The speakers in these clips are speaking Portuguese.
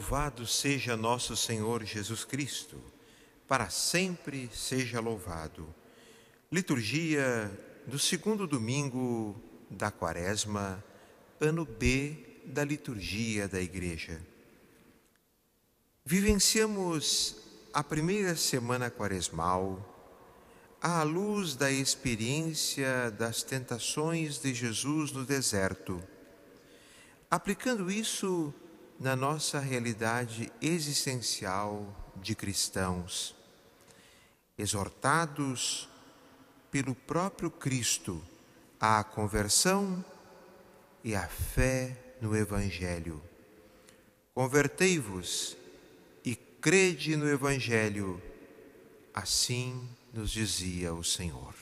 Louvado seja nosso Senhor Jesus Cristo, para sempre seja louvado. Liturgia do segundo domingo da Quaresma, ano B da liturgia da Igreja. Vivenciamos a primeira semana quaresmal à luz da experiência das tentações de Jesus no deserto, aplicando isso na nossa realidade existencial de cristãos, exortados pelo próprio Cristo à conversão e à fé no Evangelho. Convertei-vos e crede no Evangelho, assim nos dizia o Senhor.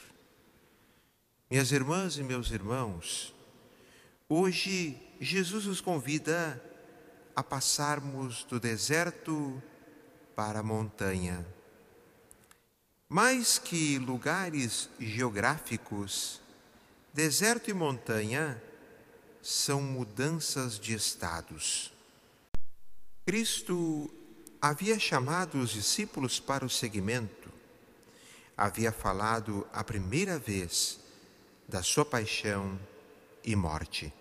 Minhas irmãs e meus irmãos, hoje Jesus nos convida a passarmos do deserto para a montanha. Mais que lugares geográficos, deserto e montanha são mudanças de estados. Cristo havia chamado os discípulos para o seguimento, havia falado a primeira vez da sua paixão e morte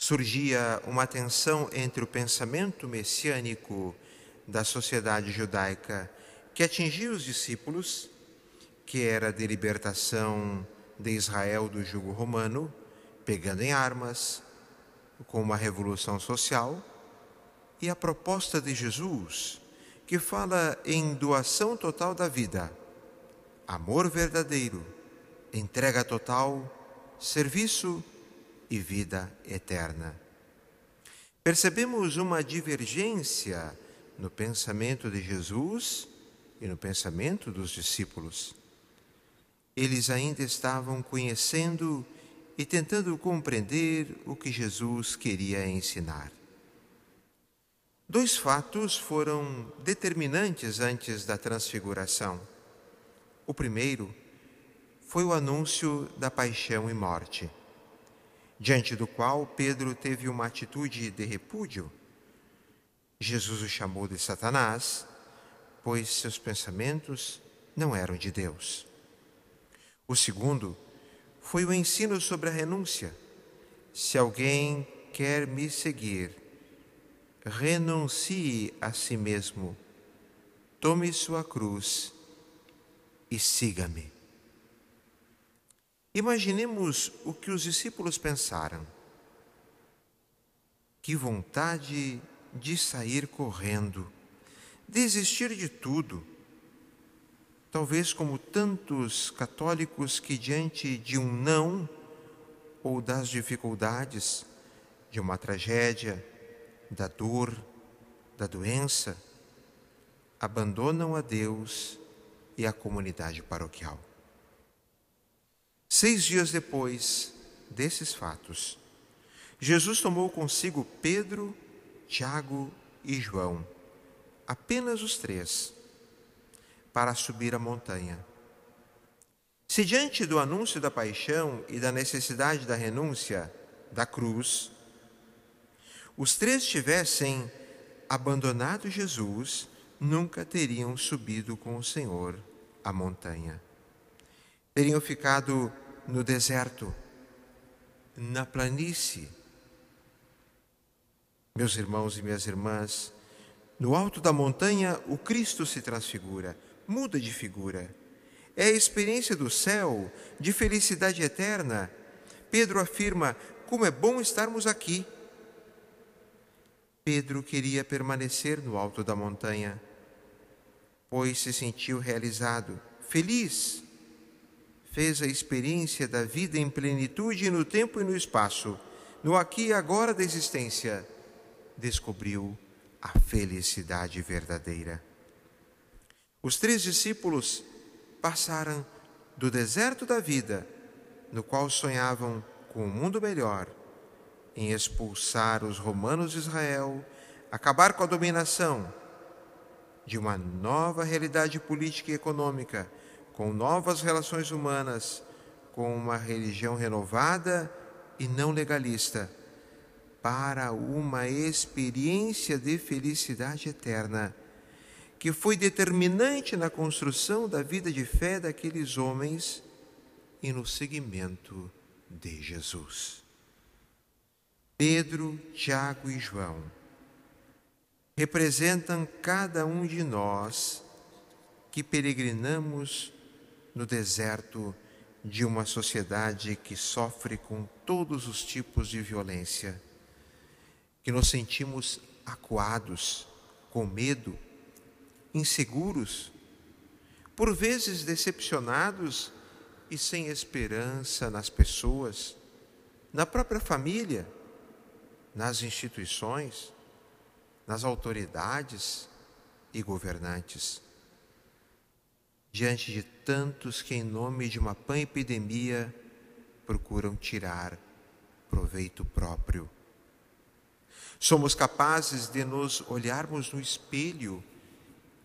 surgia uma tensão entre o pensamento messiânico da sociedade judaica que atingia os discípulos, que era de libertação de Israel do jugo romano, pegando em armas, com uma revolução social, e a proposta de Jesus, que fala em doação total da vida, amor verdadeiro, entrega total, serviço e vida eterna. Percebemos uma divergência no pensamento de Jesus e no pensamento dos discípulos. Eles ainda estavam conhecendo e tentando compreender o que Jesus queria ensinar. Dois fatos foram determinantes antes da transfiguração. O primeiro foi o anúncio da paixão e morte diante do qual Pedro teve uma atitude de repúdio. Jesus o chamou de Satanás, pois seus pensamentos não eram de Deus. O segundo foi o ensino sobre a renúncia. Se alguém quer me seguir, renuncie a si mesmo, tome sua cruz e siga-me. Imaginemos o que os discípulos pensaram. Que vontade de sair correndo, desistir de tudo. Talvez como tantos católicos que, diante de um não ou das dificuldades, de uma tragédia, da dor, da doença, abandonam a Deus e a comunidade paroquial. Seis dias depois desses fatos, Jesus tomou consigo Pedro, Tiago e João, apenas os três, para subir a montanha. Se diante do anúncio da paixão e da necessidade da renúncia da cruz, os três tivessem abandonado Jesus, nunca teriam subido com o Senhor a montanha teriam ficado no deserto, na planície. Meus irmãos e minhas irmãs, no alto da montanha o Cristo se transfigura, muda de figura. É a experiência do céu, de felicidade eterna. Pedro afirma: como é bom estarmos aqui. Pedro queria permanecer no alto da montanha, pois se sentiu realizado, feliz fez a experiência da vida em plenitude no tempo e no espaço, no aqui e agora da existência, descobriu a felicidade verdadeira. Os três discípulos passaram do deserto da vida, no qual sonhavam com um mundo melhor, em expulsar os romanos de Israel, acabar com a dominação de uma nova realidade política e econômica com novas relações humanas, com uma religião renovada e não legalista, para uma experiência de felicidade eterna, que foi determinante na construção da vida de fé daqueles homens e no seguimento de Jesus. Pedro, Tiago e João representam cada um de nós que peregrinamos no deserto de uma sociedade que sofre com todos os tipos de violência, que nos sentimos acuados, com medo, inseguros, por vezes decepcionados e sem esperança nas pessoas, na própria família, nas instituições, nas autoridades e governantes diante de tantos que, em nome de uma pan-epidemia, procuram tirar proveito próprio. Somos capazes de nos olharmos no espelho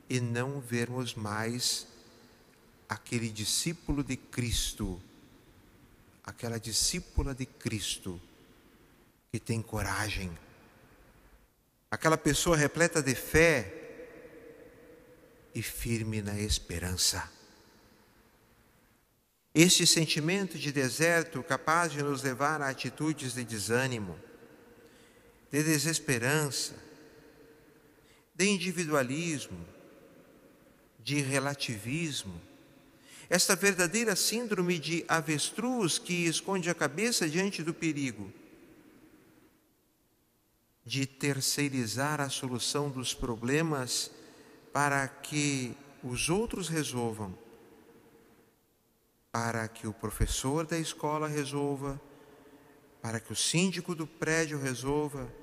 e não vermos mais aquele discípulo de Cristo, aquela discípula de Cristo que tem coragem, aquela pessoa repleta de fé e firme na esperança. Este sentimento de deserto capaz de nos levar a atitudes de desânimo, de desesperança, de individualismo, de relativismo, esta verdadeira síndrome de avestruz que esconde a cabeça diante do perigo, de terceirizar a solução dos problemas para que os outros resolvam, para que o professor da escola resolva, para que o síndico do prédio resolva,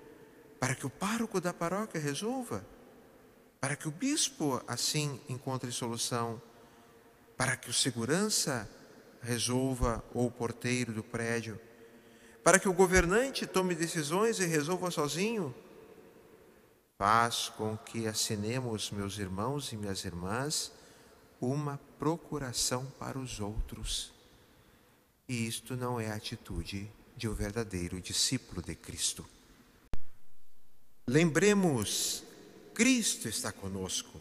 para que o pároco da paróquia resolva, para que o bispo assim encontre solução, para que o segurança resolva ou o porteiro do prédio, para que o governante tome decisões e resolva sozinho faz com que assinemos, meus irmãos e minhas irmãs, uma procuração para os outros. E isto não é a atitude de um verdadeiro discípulo de Cristo. Lembremos, Cristo está conosco,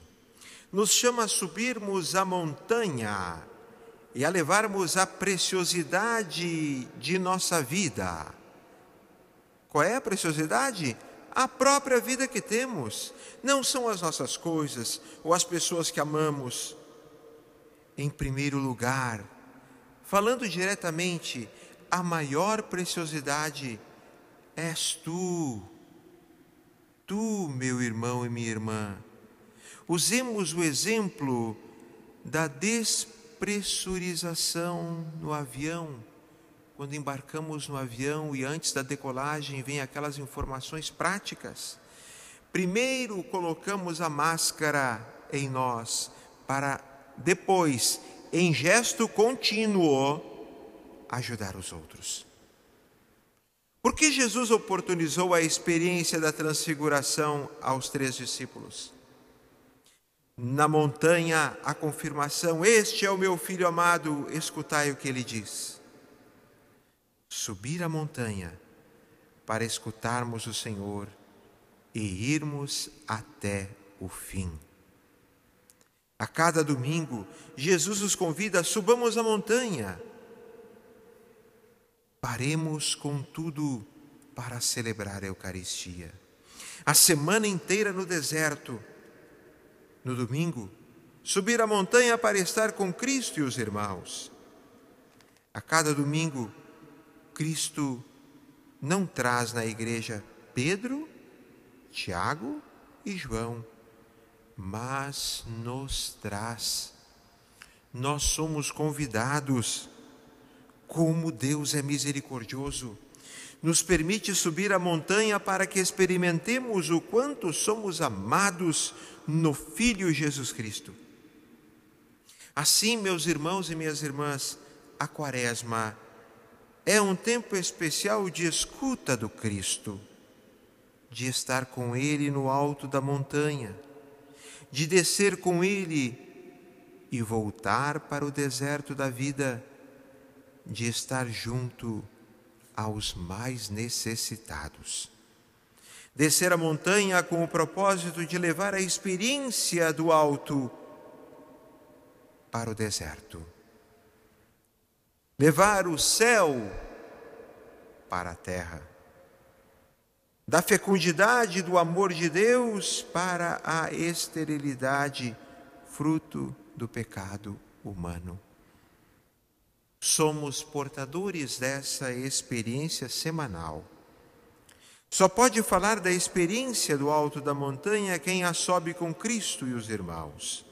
nos chama a subirmos a montanha e a levarmos a preciosidade de nossa vida. Qual é a preciosidade? A própria vida que temos. Não são as nossas coisas ou as pessoas que amamos. Em primeiro lugar, falando diretamente, a maior preciosidade és tu. Tu, meu irmão e minha irmã. Usemos o exemplo da despressurização no avião quando embarcamos no avião e antes da decolagem vem aquelas informações práticas. Primeiro colocamos a máscara em nós, para depois, em gesto contínuo, ajudar os outros. Por que Jesus oportunizou a experiência da transfiguração aos três discípulos? Na montanha, a confirmação: Este é o meu filho amado, escutai o que ele diz subir a montanha para escutarmos o Senhor e irmos até o fim. A cada domingo, Jesus nos convida, subamos a montanha. Paremos com tudo para celebrar a Eucaristia. A semana inteira no deserto. No domingo, subir a montanha para estar com Cristo e os irmãos. A cada domingo, Cristo não traz na igreja Pedro, Tiago e João, mas nos traz. Nós somos convidados, como Deus é misericordioso, nos permite subir a montanha para que experimentemos o quanto somos amados no Filho Jesus Cristo. Assim, meus irmãos e minhas irmãs, a Quaresma é um tempo especial de escuta do Cristo, de estar com Ele no alto da montanha, de descer com Ele e voltar para o deserto da vida, de estar junto aos mais necessitados. Descer a montanha com o propósito de levar a experiência do alto para o deserto. Levar o céu para a terra. Da fecundidade do amor de Deus para a esterilidade, fruto do pecado humano. Somos portadores dessa experiência semanal. Só pode falar da experiência do alto da montanha quem a sobe com Cristo e os irmãos.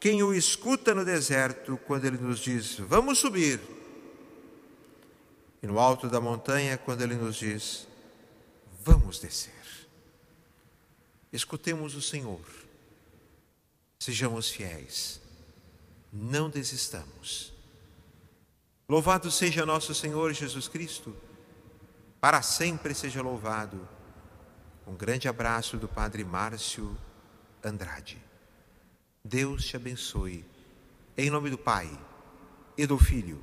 Quem o escuta no deserto quando ele nos diz: Vamos subir. E no alto da montanha quando ele nos diz: Vamos descer. Escutemos o Senhor. Sejamos fiéis. Não desistamos. Louvado seja nosso Senhor Jesus Cristo. Para sempre seja louvado. Um grande abraço do Padre Márcio Andrade. Deus te abençoe. Em nome do Pai, e do Filho,